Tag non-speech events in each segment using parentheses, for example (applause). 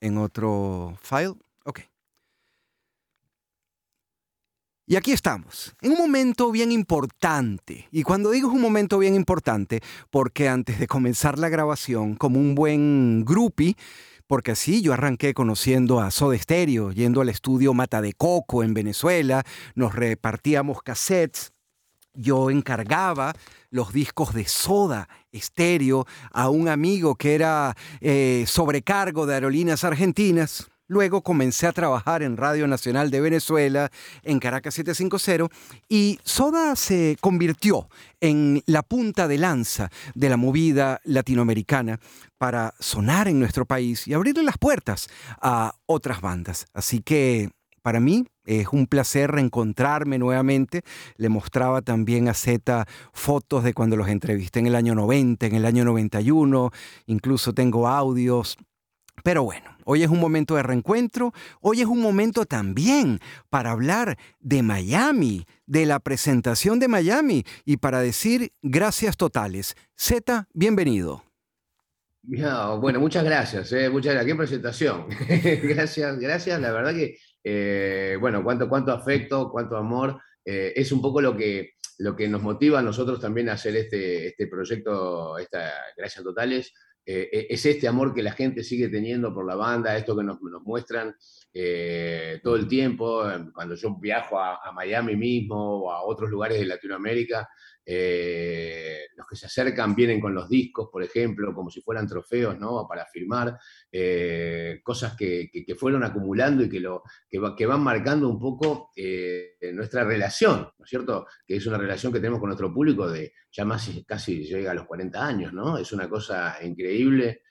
en otro file. Ok. Y aquí estamos, en un momento bien importante. Y cuando digo es un momento bien importante, porque antes de comenzar la grabación, como un buen groupie, porque así yo arranqué conociendo a Soda Stereo, yendo al estudio Mata de Coco en Venezuela, nos repartíamos cassettes, yo encargaba los discos de Soda Stereo a un amigo que era eh, sobrecargo de aerolíneas argentinas. Luego comencé a trabajar en Radio Nacional de Venezuela, en Caracas 750, y Soda se convirtió en la punta de lanza de la movida latinoamericana para sonar en nuestro país y abrirle las puertas a otras bandas. Así que para mí es un placer reencontrarme nuevamente. Le mostraba también a Z fotos de cuando los entrevisté en el año 90, en el año 91, incluso tengo audios. Pero bueno, hoy es un momento de reencuentro, hoy es un momento también para hablar de Miami, de la presentación de Miami y para decir gracias totales. Z, bienvenido. bueno, muchas gracias, eh, muchas gracias. Qué presentación. (laughs) gracias, gracias. La verdad que eh, bueno, cuánto, cuánto afecto, cuánto amor, eh, es un poco lo que, lo que nos motiva a nosotros también a hacer este, este proyecto, esta Gracias Totales, eh, e, es este amor que la gente sigue teniendo por la banda, esto que nos, nos muestran todo el tiempo, cuando yo viajo a, a, Miami mismo o a otros lugares de Latinoamérica, eh, los que se acercan vienen con los discos, por ejemplo, como si fueran trofeos, ¿no? Para firmar, eh, cosas que, fueron acumulando y que, lo, que, van marcando un poco eh, nuestra relación, ¿no es cierto? Que es una relación que tenemos con nuestro público de ya más casi llega a los 40 años, ¿no? Es una cosa increíble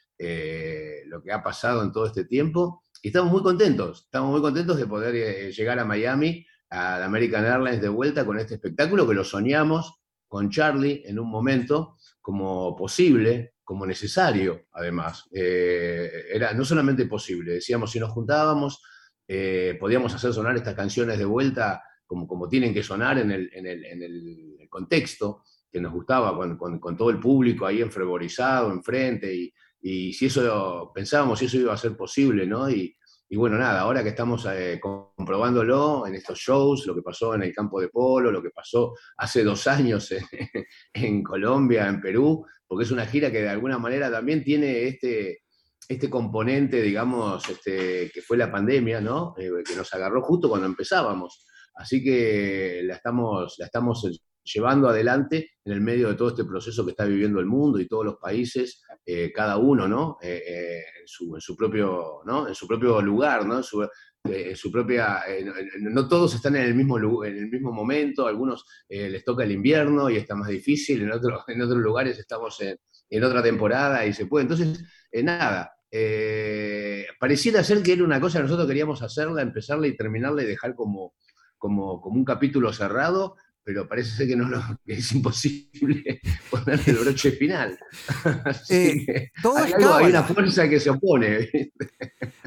lo que ha pasado en todo este tiempo y estamos muy contentos, estamos muy contentos de poder llegar a Miami, a American Airlines de vuelta con este espectáculo que lo soñamos con Charlie en un momento como posible, como necesario, además. Eh, era no solamente posible, decíamos, si nos juntábamos, eh, podíamos hacer sonar estas canciones de vuelta como, como tienen que sonar en el, en el, en el contexto que nos gustaba, con, con, todo el público ahí enfreborizado, enfrente, y, y si eso pensábamos si eso iba a ser posible, ¿no? Y, y bueno, nada, ahora que estamos eh, comprobándolo en estos shows, lo que pasó en el campo de polo, lo que pasó hace dos años (laughs) en, Colombia, en Perú, porque es una gira que de alguna manera también tiene este, este componente, digamos, este, que fue la pandemia, ¿no? Eh, que nos agarró justo cuando empezábamos. Así que la estamos, la estamos llevando adelante en el medio de todo este proceso que está viviendo el mundo y todos los países, eh, cada uno, ¿no? Eh, eh, en, su, propio, ¿no? En su propio lugar, ¿no? En su, propia, no todos están en el mismo, en el mismo momento, algunos les toca el invierno y está más difícil, en, otros en otros lugares estamos en, otra temporada y se puede. Entonces, nada, pareciera ser que era una cosa que nosotros queríamos hacerla, empezarla y terminarla y dejar como, como, como un capítulo cerrado, pero parece ser que, no, es imposible (laughs) ponerle el broche final. (laughs) Eh, hay, una fuerza que se opone.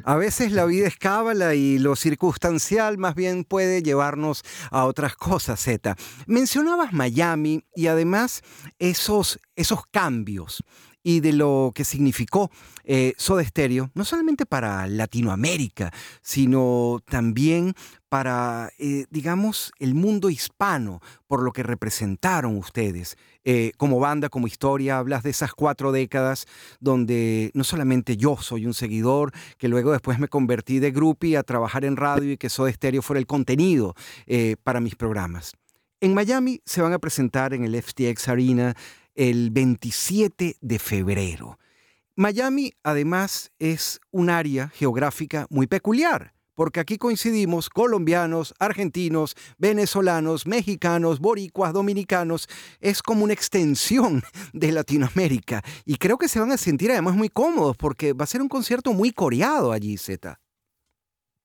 A veces la vida es cábala y lo circunstancial más bien puede llevarnos a otras cosas, Z. Mencionabas Miami y además esos, esos cambios y de lo que significó eh, Soda Stereo, no solamente para Latinoamérica, sino también para, eh, digamos, el mundo hispano, por lo que representaron ustedes. Eh, como banda, como historia, hablas de esas cuatro décadas donde no solamente yo soy un seguidor, que luego después me convertí de groupie a trabajar en radio y que Soda Stereo fuera el contenido para mis programas. En Miami se van a presentar en el FTX Arena el 27 de febrero. Miami además es un área geográfica muy peculiar, porque aquí coincidimos colombianos, argentinos, venezolanos, mexicanos, boricuas, dominicanos. Es como una extensión (laughs) de Latinoamérica y creo que se van a sentir además muy cómodos porque va a ser un concierto muy coreado allí, Z.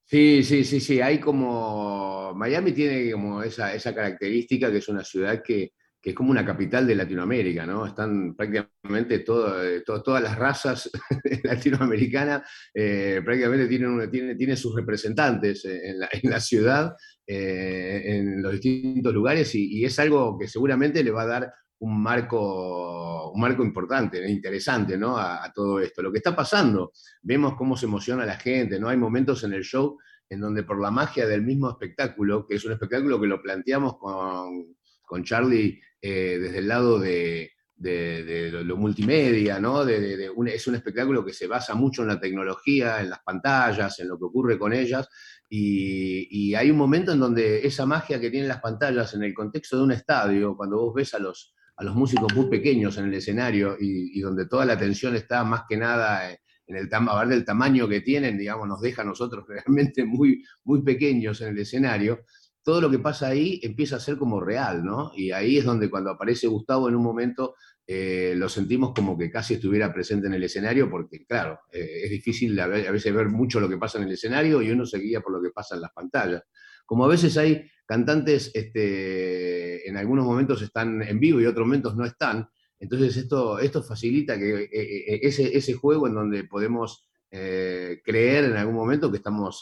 Sí, sí, sí, sí. Hay como. Miami tiene como esa, esa característica que es una ciudad que, es como una capital de Latinoamérica, ¿no? Están prácticamente eh, todas las razas (laughs) latinoamericanas, eh, prácticamente tienen, tiene, sus representantes (laughs) en la, ciudad, eh, en los distintos lugares, y, es algo que seguramente le va a dar un marco, un marco importante, interesante ¿no? A, todo esto. Lo que está pasando, vemos cómo se emociona la gente, ¿no? Hay momentos en el show en donde por la magia del mismo espectáculo, que es un espectáculo que lo planteamos con, con Charlie eh, desde el lado de, lo, multimedia, ¿no? De, es un espectáculo que se basa mucho en la tecnología, en las pantallas, en lo que ocurre con ellas, y, hay un momento en donde esa magia que tienen las pantallas en el contexto de un estadio, cuando vos ves a los, a los músicos muy pequeños en el escenario y, donde toda la atención está más que nada en el ver del tamaño que tienen, digamos, nos deja a nosotros (laughs) realmente muy, muy pequeños en el escenario, todo lo que pasa ahí empieza a ser como real, ¿no? Y ahí es donde cuando aparece Gustavo en un momento eh, lo sentimos como que casi estuviera presente en el escenario, porque claro, eh, es difícil a veces ver mucho lo que pasa en el escenario y uno se guía por lo que pasa en las pantallas. Como a veces hay cantantes, este, en algunos momentos están en vivo y otros momentos no están, entonces esto, esto facilita que eh, ese, ese juego en donde podemos creer en algún momento que estamos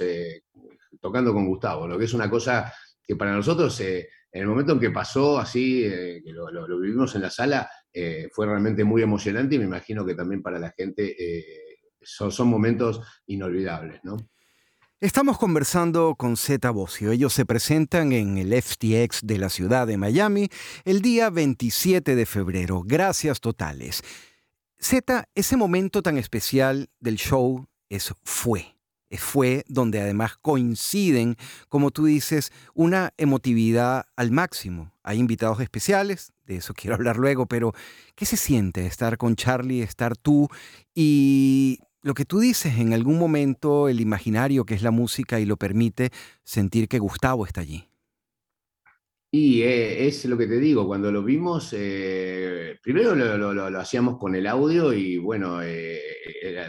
tocando con Gustavo, lo que es una cosa que para nosotros, en el momento en que pasó así, que lo, vivimos en la sala, eh, fue realmente muy emocionante y me imagino que también para la gente eh, son, son, momentos inolvidables, ¿no? Estamos conversando con Zeta Bocio. Ellos se presentan en el FTX de la ciudad de Miami el día 27 de febrero. Gracias totales. Zeta, ese momento tan especial del show es fue fue donde además coinciden, como tú dices, una emotividad al máximo. Hay invitados especiales, de eso (laughs) quiero hablar luego, pero ¿qué se siente estar con Charlie, estar tú y lo que tú dices, en algún momento el imaginario que es la música y lo permite sentir que Gustavo está allí? Y eh, es lo que te digo, cuando lo vimos, eh, primero lo, hacíamos con el audio y bueno, eh,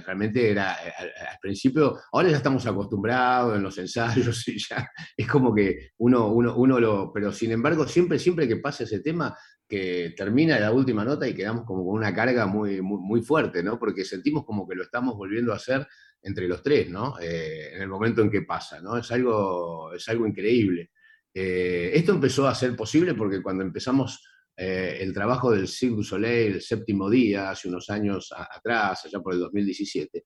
realmente era al, principio, ahora ya estamos acostumbrados en los ensayos y ya (laughs) es como que uno, uno, uno lo, pero sin embargo, siempre, siempre que pasa ese tema, que termina la última nota y quedamos como con una carga muy, muy, muy fuerte, ¿no? Porque sentimos como que lo estamos volviendo a hacer entre los tres, ¿no? en el momento en que pasa, ¿no? Es algo, es algo increíble. Eh, esto empezó a ser posible porque cuando empezamos eh, el trabajo del Cirque du Soleil, el séptimo día, hace unos años atrás, allá por el 2017,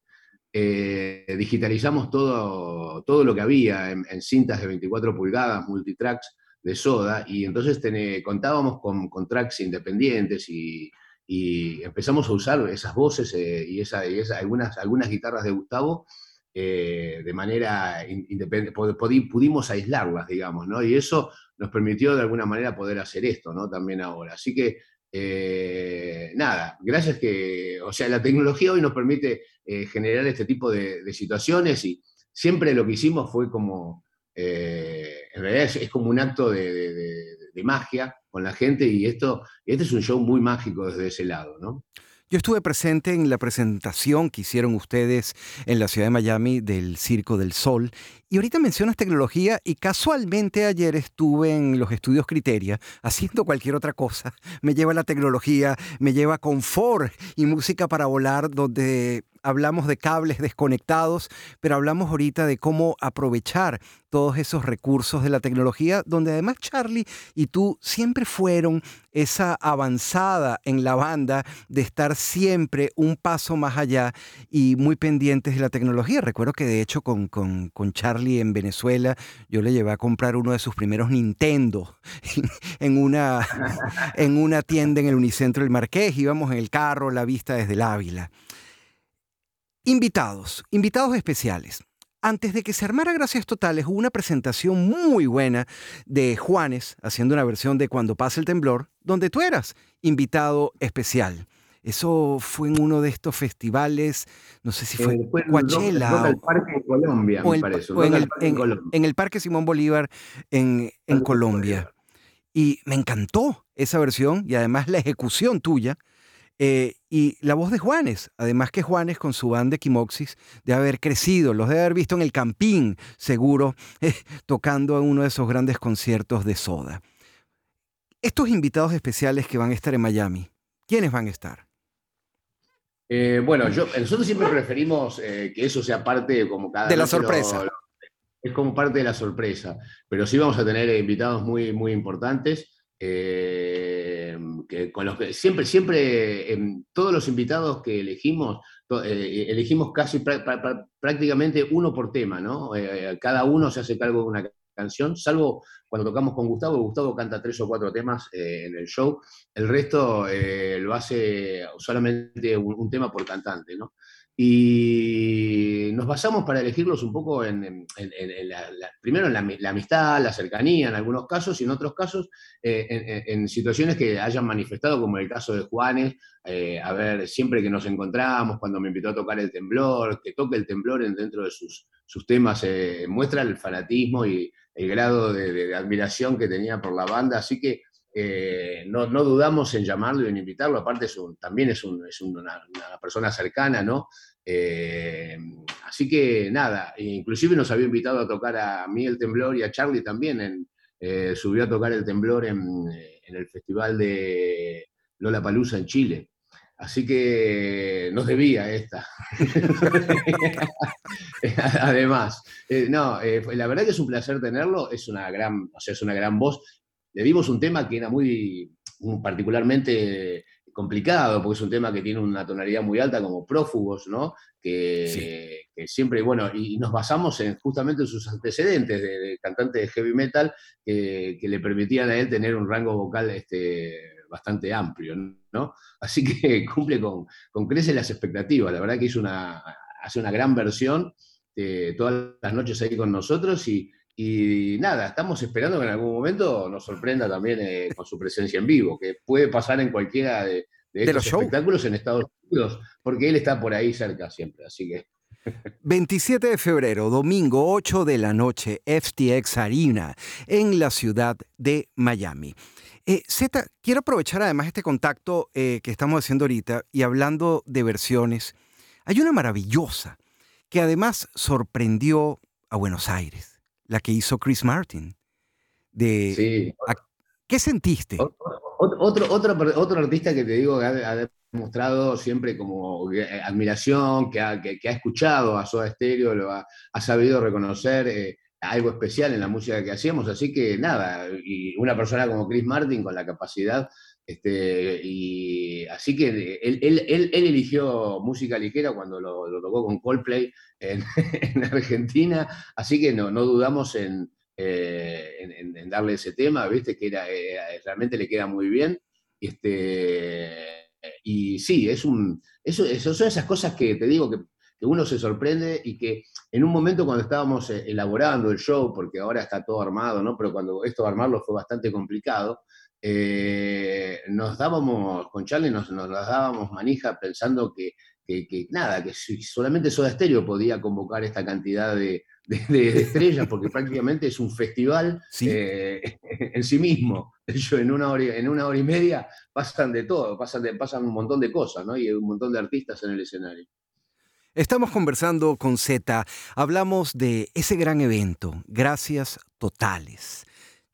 eh, digitalizamos todo, todo lo que había en, cintas de 24 pulgadas, multitracks de soda, y entonces contábamos con, tracks independientes y, empezamos a usar esas voces y, esa, y algunas, algunas guitarras de Gustavo eh, de manera independiente, pudimos aislarlas, digamos, ¿no? Y eso nos permitió de alguna manera poder hacer esto, ¿no? También ahora. Así que, eh, nada, gracias que, o sea, la tecnología hoy nos permite eh, generar este tipo de, situaciones y siempre lo que hicimos fue como, en realidad es, como un acto de, de, magia con la gente y esto, este es un show muy mágico desde ese lado, ¿no? Yo estuve presente en la presentación que hicieron ustedes en la ciudad de Miami del Circo del Sol. Y ahorita mencionas tecnología y casualmente ayer estuve en los estudios Criteria haciendo cualquier otra cosa. Me lleva la tecnología, me lleva confort y música para volar donde hablamos de cables desconectados, pero hablamos ahorita de cómo aprovechar todos esos recursos de la tecnología, donde además Charlie y tú siempre fueron esa avanzada en la banda de estar siempre un paso más allá y muy pendientes de la tecnología. Recuerdo que de hecho con, con, Charlie en Venezuela yo le llevé a comprar uno de sus primeros Nintendo (laughs) en una, en una tienda en el Unicentro del Marqués, íbamos en el carro, la vista desde el Ávila. Invitados, invitados especiales. Antes de que se armara Gracias Totales, hubo una presentación muy buena de Juanes haciendo una versión de Cuando pasa el temblor, donde tú eras invitado especial. Eso fue en uno de estos festivales, no sé si fue, en Coachella. el Parque en Colombia, me parece. en, el, Parque Simón Bolívar en, en Colombia. Y me encantó esa versión y además la ejecución tuya eh, y la voz de Juanes, además que Juanes con su banda Quimoxis de haber crecido, los de haber visto en el Campín, seguro, (laughs) eh, tocando en uno de esos grandes conciertos de Soda. Estos invitados especiales que van a estar en Miami, ¿quiénes van a estar? Eh, bueno, yo, nosotros siempre preferimos que eso sea parte como cada de la sorpresa. es como parte de la sorpresa, pero sí vamos a tener invitados muy, muy importantes. Eh, que con los que siempre, siempre, em, todos los invitados que elegimos, elegimos casi prácticamente uno por tema, ¿no? cada uno se hace cargo de una canción, salvo cuando tocamos con Gustavo, Gustavo canta tres o cuatro temas eh, en el show, el resto eh, lo hace solamente un, tema por cantante, ¿no? Y nos basamos para elegirlos un poco en, primero en la, amistad, la cercanía en algunos casos y en otros casos eh, en, situaciones que hayan manifestado, como el caso de Juanes, a ver, siempre que nos encontramos, cuando me invitó a tocar el temblor, que toque el temblor dentro de sus, sus temas, muestra el fanatismo y, el grado de, admiración que tenía por la banda, así que eh, no, dudamos en llamarlo y en invitarlo, aparte es también es, una, persona cercana, ¿no? Eh, así que nada, inclusive nos había invitado a tocar a mí el temblor y a Charlie también, eh, subió a tocar el temblor en, el festival de Lola Palusa en Chile. Así que nos debía esta. (laughs) Además, no, la verdad que es un placer tenerlo, es una gran, o sea, es una gran voz. Le dimos un tema que era muy, particularmente complicado, porque es un tema que tiene una tonalidad muy alta, como prófugos, ¿no? Que, siempre, bueno, y nos basamos en justamente en sus antecedentes de, cantante de heavy metal, que, que, le permitían a él tener un rango vocal este, bastante amplio, ¿no? Así que (laughs) cumple con, con crece las expectativas. La verdad que hizo una, hace una gran versión de todas las noches ahí con nosotros y, nada, estamos esperando que en algún momento nos sorprenda también eh, con su presencia en vivo, que puede pasar en cualquiera de, estos espectáculos en Estados Unidos, porque él está por ahí cerca siempre, así que... (laughs) 27 de febrero, domingo 8 de la noche, FTX Arena, en la ciudad de Miami. Eh, Zeta, quiero aprovechar además este contacto eh, que estamos haciendo ahorita y hablando de versiones. Hay una maravillosa que además sorprendió a Buenos Aires, la que hizo Chris Martin. De, sí. ¿Qué sentiste? Otro, otro, otro, artista que te digo que ha, demostrado siempre como eh, admiración, que ha, que, ha, escuchado a Soda Stereo, lo ha, ha sabido reconocer. Eh, algo especial en la música que hacíamos, así que nada, y una persona como Chris Martin con la capacidad, este, y así que él, él, eligió música ligera cuando lo, tocó con Coldplay (laughs) en, Argentina, así que no, no dudamos en, eh, en, darle ese tema, viste que era, eh, realmente le queda muy bien. Este, y sí, es un, eso, eso, son esas cosas que te digo que que uno se sorprende y que en un momento cuando estábamos eh, elaborando el show, porque ahora está todo armado, ¿no? Pero cuando esto de armarlo fue bastante complicado, eh, nos dábamos, con Charlie nos, nos dábamos manija pensando que, nada, que solamente Soda Stereo podía convocar esta cantidad de, (laughs) estrellas, porque prácticamente es un festival eh, (laughs) en sí mismo. en una, hora, en una hora y media pasan de todo, pasan, de, pasan un montón de cosas, ¿no? Y un montón de artistas en el escenario. Estamos conversando con Z. Hablamos de ese gran evento, Gracias Totales.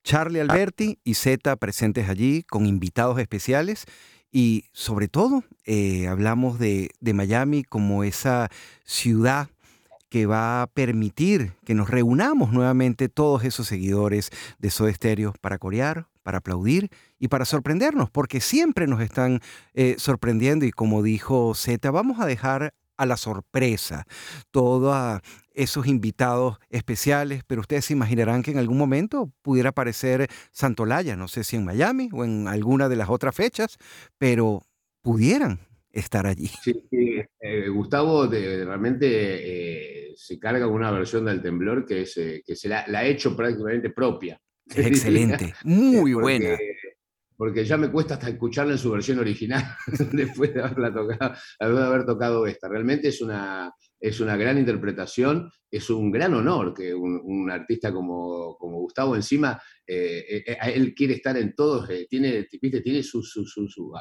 Charlie Alberti y Z presentes allí con invitados especiales. Y sobre todo eh, hablamos de, Miami como esa ciudad que va a permitir que nos reunamos nuevamente todos esos seguidores de Soda Stereo para corear, para aplaudir y para sorprendernos, porque siempre nos están eh, sorprendiendo. Y como dijo Z, vamos a dejar a la sorpresa, todos esos invitados especiales, pero ustedes se imaginarán que en algún momento pudiera aparecer Santolaya, no sé si en Miami o en alguna de las otras fechas, pero pudieran estar allí. Sí, eh, Gustavo realmente eh, se carga una versión del temblor que, se, que se la, ha hecho prácticamente propia. (laughs) Excelente, muy buena porque ya me cuesta hasta escucharla en su versión original (laughs) después de haberla tocado, haber tocado esta. Realmente es una, es una gran interpretación, es un gran honor que un, artista como, como, Gustavo encima, eh, eh, eh, él quiere estar en todos, tiene, ¿viste? tiene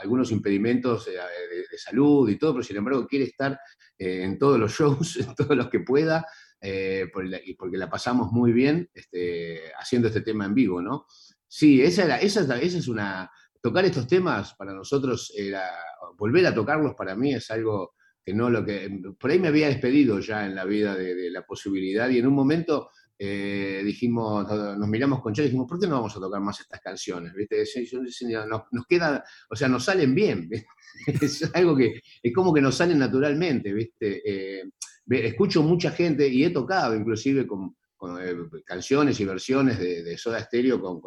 algunos impedimentos de, salud y todo, pero sin embargo quiere estar en todos los shows, (laughs) en todos los que pueda, porque la pasamos muy bien este, haciendo este tema en vivo, ¿no? Sí, esa, era, esa, esa es una... Tocar estos temas para nosotros era... Volver a tocarlos para mí es algo que no lo que... Por ahí me había despedido ya en la vida de, la posibilidad y en un momento eh, dijimos, nos miramos con Charlie y dijimos, ¿por qué no vamos a tocar más estas canciones? ¿Viste? Nos, nos queda, o sea, nos salen bien, (laughs) es algo que es como que nos salen naturalmente, ¿viste? Eh, escucho mucha gente y he tocado inclusive con, eh, canciones y versiones de, Soda Stereo con,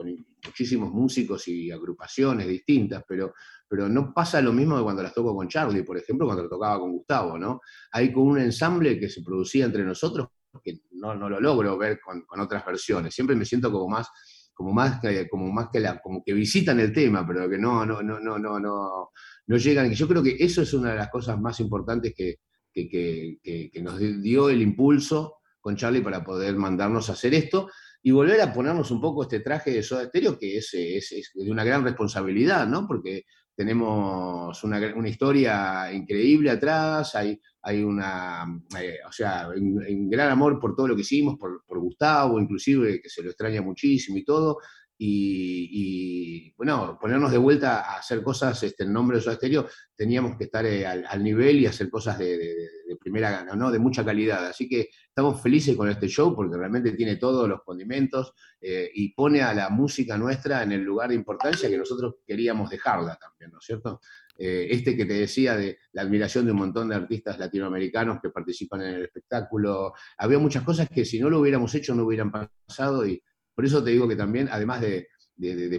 muchísimos músicos y agrupaciones distintas, pero, pero no pasa lo mismo que cuando las toco con Charlie, por ejemplo, cuando lo tocaba con Gustavo, ¿no? Hay como un ensamble que se producía entre nosotros que no, no lo logro ver con, otras versiones. Siempre me siento como más como más que, como más que como que visitan el tema, pero que no, no, no, no, no, no, no llegan. Yo creo que eso es una de las cosas más importantes que, que, nos dio el impulso con Charlie para poder mandarnos a hacer esto y volver a ponernos un poco este traje de Soda Stereo, que es, es, de una gran responsabilidad, ¿no? Porque tenemos una, historia increíble atrás, hay, hay una, eh, o sea, un, gran amor por todo lo que hicimos, por, por Gustavo, inclusive, que se lo extraña muchísimo y todo, y, bueno, ponernos de vuelta a hacer cosas este, en nombre de su exterior, teníamos que estar eh, al, nivel y hacer cosas de, primera gana, ¿no? de mucha calidad. Así que estamos felices con este show porque realmente tiene todos los condimentos eh, y pone a la música nuestra en el lugar de importancia que nosotros queríamos dejarla también, ¿no es cierto? Eh, este que te decía de la admiración de un montón de artistas latinoamericanos que participan en el espectáculo, había muchas cosas que si no lo hubiéramos hecho no hubieran pasado y por eso te digo que también, además de,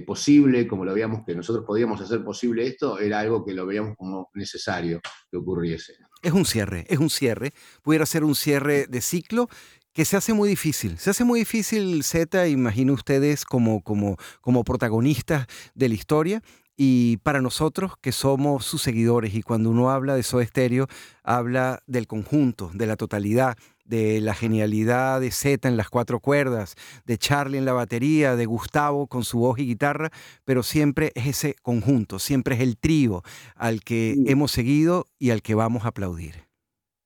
posible, como lo veíamos que nosotros podíamos hacer posible esto, era algo que lo veíamos como necesario que ocurriese. Es un cierre, es un cierre. Pudiera ser un cierre de ciclo que se hace muy difícil. Se hace muy difícil, Z, imagino ustedes como, como, como protagonistas de la historia. Y para nosotros que somos sus seguidores, y cuando uno habla de Soda Stereo, habla del conjunto, de la totalidad, de la genialidad de Z en las cuatro cuerdas, de Charlie en la batería, de Gustavo con su voz y guitarra, pero siempre es ese conjunto, siempre es el trío al que hemos seguido y al que vamos a aplaudir.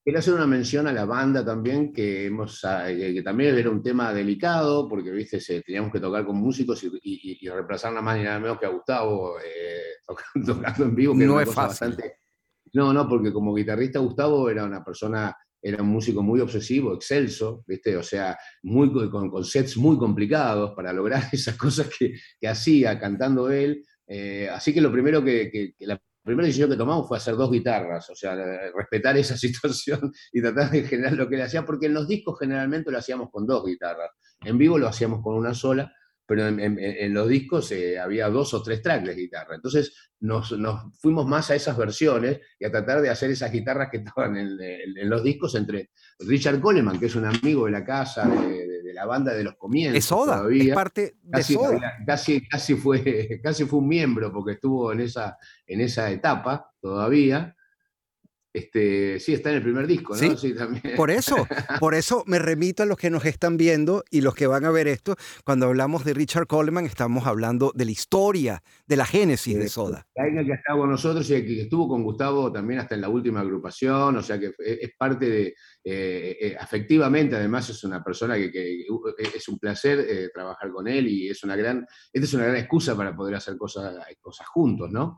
Quiero hacer una mención a la banda también, que, hemos, ah, que también era un tema delicado, porque ¿viste? teníamos que tocar con músicos y, y, reemplazar nada más ni nada menos que a Gustavo eh, (laughs) tocando, en vivo. Que no es fácil. No, no, porque como guitarrista Gustavo era una persona era un músico muy obsesivo, excelso, ¿viste? O sea, muy, con, sets muy complicados para lograr (laughs) esas cosas que, hacía cantando él. Eh, así que lo primero que, la primera decisión que tomamos fue hacer dos guitarras, o sea, respetar esa (laughs) situación y tratar de generar lo que él hacía, porque en los discos generalmente lo hacíamos con dos guitarras, en vivo lo hacíamos con una sola, pero en, los discos eh, había dos o tres tracks de guitarra. Entonces nos, fuimos más a esas versiones y a tratar de hacer esas guitarras que (laughs) estaban en, los discos entre Richard Coleman, que es un amigo de la casa, de, la banda de los comienzos. Es Soda, es parte de casi, Casi, casi, fue, (laughs) casi fue un miembro porque estuvo en esa, en esa etapa todavía. Este, sí, está en el primer disco, ¿no? Sí, también. Por eso, (laughs) por eso me remito a los que nos están viendo y los que van a ver esto. Cuando hablamos de Richard Coleman, estamos hablando de la historia, de la génesis de Soda. Alguien que está con nosotros y que estuvo con Gustavo también hasta en la última agrupación, o sea que es parte de, eh, eh, afectivamente, además es una persona que, es un placer eh, trabajar con él y es una gran, esta es una gran excusa para poder hacer cosas, cosas juntos, ¿no?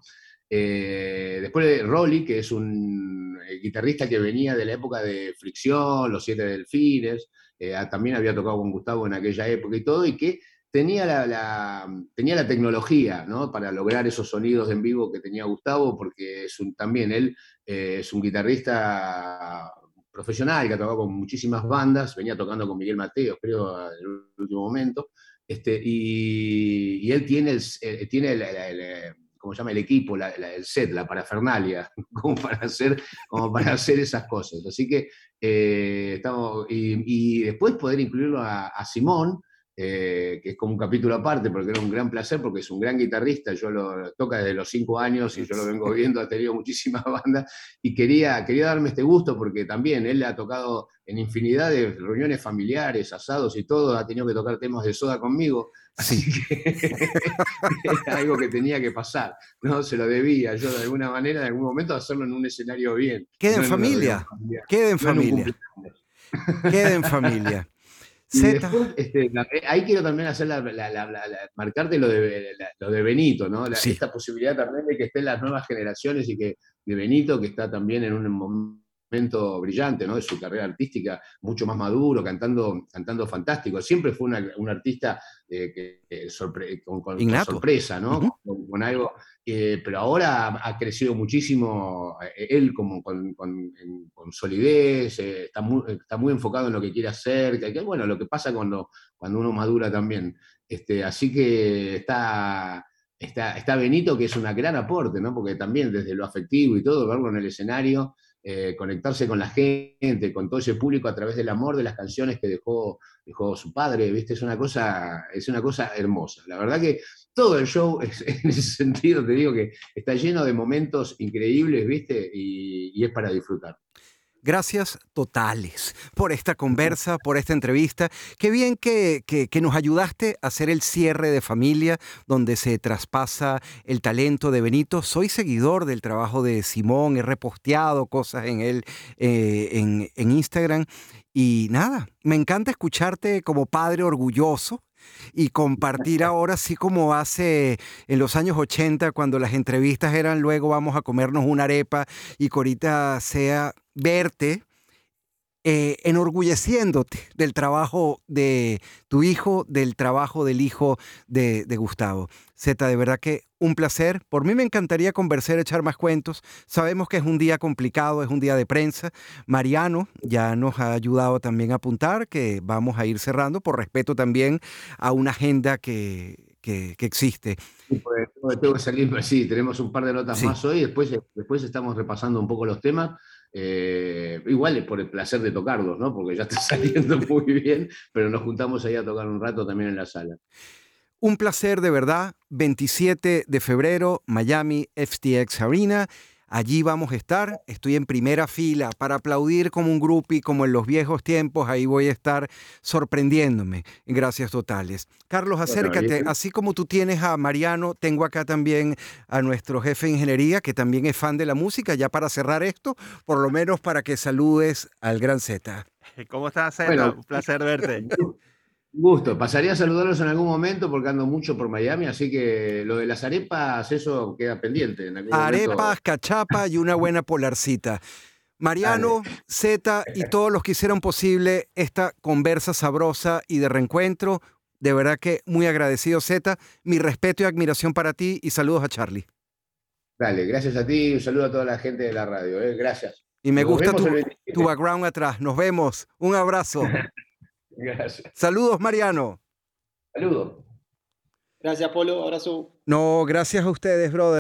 Eh, después de Rolly, que es un eh, guitarrista que venía de la época de Fricción, Los Siete Delfines, eh, también había tocado con Gustavo en aquella época y todo, y que tenía la, tenía la tecnología para lograr esos sonidos en vivo que tenía Gustavo, porque es también él es un guitarrista profesional que ha tocado con muchísimas bandas, venía tocando con Miguel Mateo, creo, en el último momento, este, y, él tiene, tiene el como se llama el equipo, el set, la parafernalia, (laughs) como para hacer, como para hacer esas cosas. Así que eh, estamos, y, después poder incluirlo a, Simón, eh, que es como un capítulo aparte, porque era un gran placer, porque es un gran guitarrista, yo lo toca desde los cinco años y yo lo vengo viendo, ha tenido muchísimas (laughs) bandas, y quería, quería darme este gusto, porque también él le ha tocado en infinidad de reuniones familiares, asados y todo, ha tenido que tocar temas de soda conmigo, Así que (laughs) era algo que tenía que pasar, ¿no? Se lo debía yo de alguna manera, en algún momento, hacerlo en un escenario bien. Queda en familia, queda en familia. Queda en familia. Este, ahí quiero también hacer marcarte lo de, lo de Benito, ¿no? Esta posibilidad también de que estén las nuevas generaciones y que de Benito, que está también en un brillante ¿no? de su carrera artística, mucho más maduro, cantando, cantando fantástico. Siempre fue un artista eh, que, con, sorpresa, ¿no? con, algo, pero ahora ha, crecido muchísimo eh, él como con, solidez, eh, está, muy, está muy enfocado en lo que quiere hacer, que, bueno, lo que pasa cuando, cuando uno madura también. Este, así que está, está, está Benito, que es un gran aporte, ¿no? porque también desde lo afectivo y todo, verlo en el escenario, eh, conectarse con la gente, con todo ese público a través del amor de las canciones que dejó, dejó su padre, ¿viste? Es una, cosa, es una cosa hermosa. La verdad que todo el show, (laughs) en ese sentido, te digo que está lleno de momentos increíbles, ¿viste? y es para disfrutar. Gracias totales por esta conversa, por esta entrevista. Qué bien que, nos ayudaste a hacer el cierre de familia donde se traspasa el talento de Benito. Soy seguidor del trabajo de Simón, he reposteado cosas en él eh, en, en Instagram. Y nada, me encanta escucharte como padre orgulloso y compartir ahora, así como hace en los años 80, cuando las entrevistas eran luego vamos a comernos una arepa y Corita sea verte eh, enorgulleciéndote del trabajo de tu hijo, del trabajo del hijo de, Gustavo. Zeta, de verdad que un placer. Por mí me encantaría conversar, echar más cuentos. Sabemos que es un día complicado, es un día de prensa. Mariano ya nos ha ayudado también a apuntar que vamos a ir cerrando por respeto también a una agenda que, que, existe. Sí, pues, tengo que salir, sí, tenemos un par de notas más hoy, después, después estamos repasando un poco los temas. Eh, igual es por el placer de tocarlos, ¿no? Porque ya está (laughs) saliendo muy bien, pero nos juntamos ahí a tocar un rato también en la sala. Un placer de verdad. 27 de febrero, Miami FTX Arena. Allí vamos a estar. Estoy en primera fila para aplaudir como un grupo y como en los viejos tiempos. Ahí voy a estar sorprendiéndome. Gracias totales. Carlos, acércate. Así como tú tienes a Mariano, tengo acá también a nuestro jefe de ingeniería, que también es fan de la música. Ya para cerrar esto, por lo menos para que saludes al gran Z. (laughs) ¿Cómo estás, Z? un placer verte. (laughs) Gusto, pasaría a saludarlos en algún momento porque ando mucho por Miami, así que lo de las arepas, eso queda pendiente. arepas, cachapa y una buena polarcita. Mariano, Z y todos los que hicieron posible esta conversa sabrosa y de reencuentro, de verdad que muy agradecido Z, mi respeto y admiración para ti y saludos a Charlie. Dale, gracias a ti y un saludo a toda la gente de la radio, ¿eh? gracias. Y me gusta tu, tu background atrás, nos vemos, un abrazo. (laughs) Gracias. Saludos, Mariano. Saludos. Gracias, Polo. Abrazo. No, gracias a ustedes, brother.